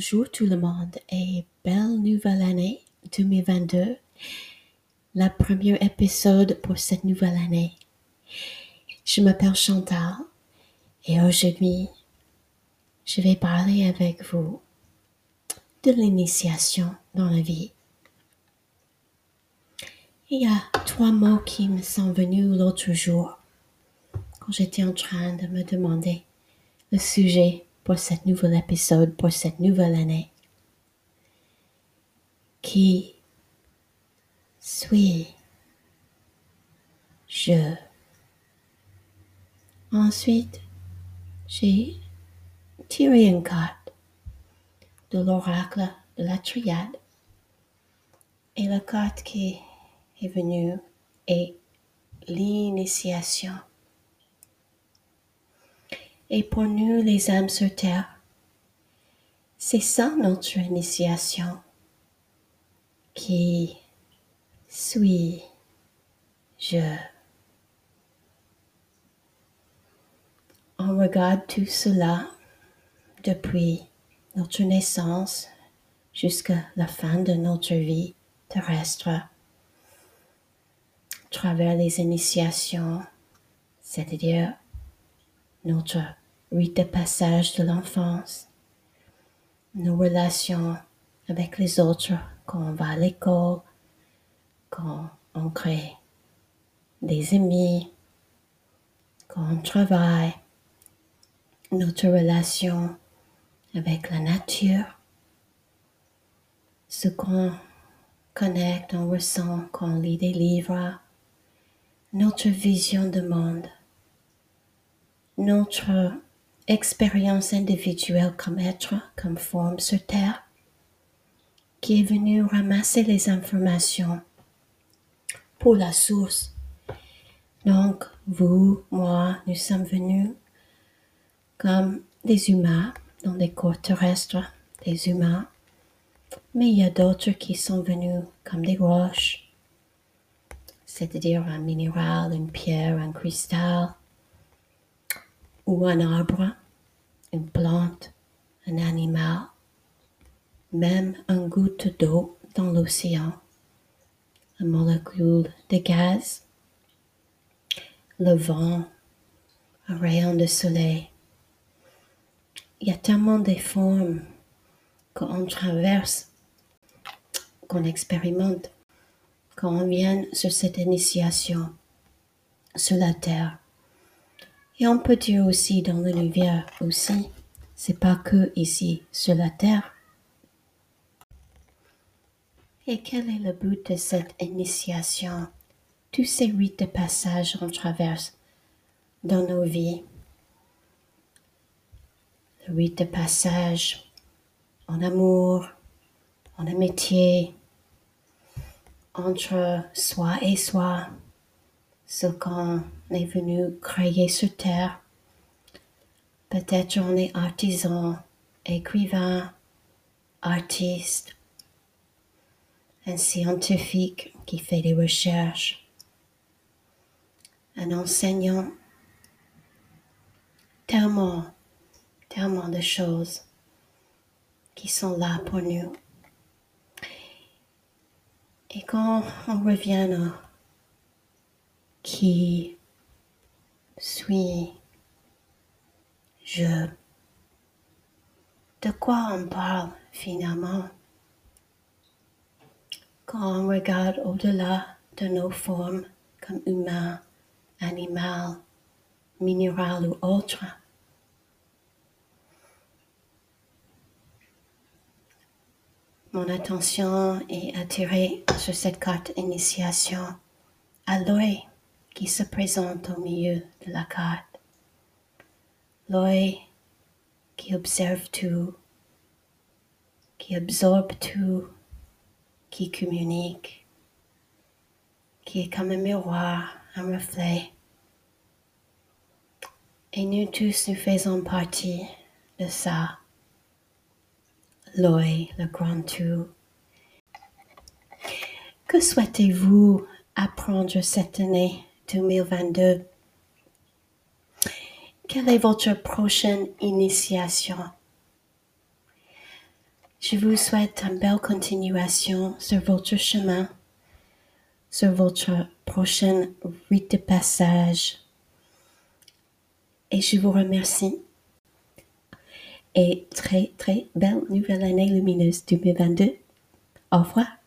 Bonjour tout le monde et belle nouvelle année 2022. La première épisode pour cette nouvelle année. Je m'appelle Chantal et aujourd'hui, je vais parler avec vous de l'initiation dans la vie. Il y a trois mots qui me sont venus l'autre jour quand j'étais en train de me demander le sujet pour cet nouvel épisode, pour cette nouvelle année. Qui suis je? Ensuite, j'ai tiré une carte de l'oracle de la triade et la carte qui est venue est l'initiation. Et pour nous, les âmes sur terre, c'est ça notre initiation. Qui suis je? On regarde tout cela depuis notre naissance jusqu'à la fin de notre vie terrestre, à travers les initiations, c'est-à-dire notre rite de passage de l'enfance, nos relations avec les autres quand on va à l'école, quand on crée des amis, quand on travaille, notre relation avec la nature, ce qu'on connecte, on ressent quand on lit des livres, notre vision du monde, notre expérience individuelle comme être, comme forme sur Terre, qui est venu ramasser les informations pour la source. Donc, vous, moi, nous sommes venus comme des humains dans des corps terrestres, des humains, mais il y a d'autres qui sont venus comme des roches, c'est-à-dire un minéral, une pierre, un cristal, ou un arbre, une plante, un animal, même une goutte d'eau dans l'océan, une molécule de gaz, le vent, un rayon de soleil. Il y a tellement de formes qu'on traverse, qu'on expérimente, quand on vient sur cette initiation sur la terre. Et on peut dire aussi dans l'univers aussi, c'est pas que ici sur la terre. Et quel est le but de cette initiation? Tous ces rites de passage qu'on traverse dans nos vies. Le rite de passage en amour, en amitié, entre soi et soi, ce qu'on est venu créer sur Terre. Peut-être on est artisan, écrivain, artiste, un scientifique qui fait des recherches, un enseignant, tellement, tellement de choses qui sont là pour nous. Et quand on revient à qui suis je. De quoi on parle finalement? Quand on regarde au-delà de nos formes comme humain, animal, minéral ou autre Mon attention est attirée sur cette carte initiation à l'œil qui se présente au milieu de la carte. L'œil qui observe tout, qui absorbe tout, qui communique, qui est comme un miroir, un reflet. Et nous tous, nous faisons partie de ça. L'œil, le grand tout. Que souhaitez-vous apprendre cette année? 2022. Quelle est votre prochaine initiation? Je vous souhaite une belle continuation sur votre chemin, sur votre prochaine rite de passage. Et je vous remercie. Et très, très belle nouvelle année lumineuse 2022. Au revoir.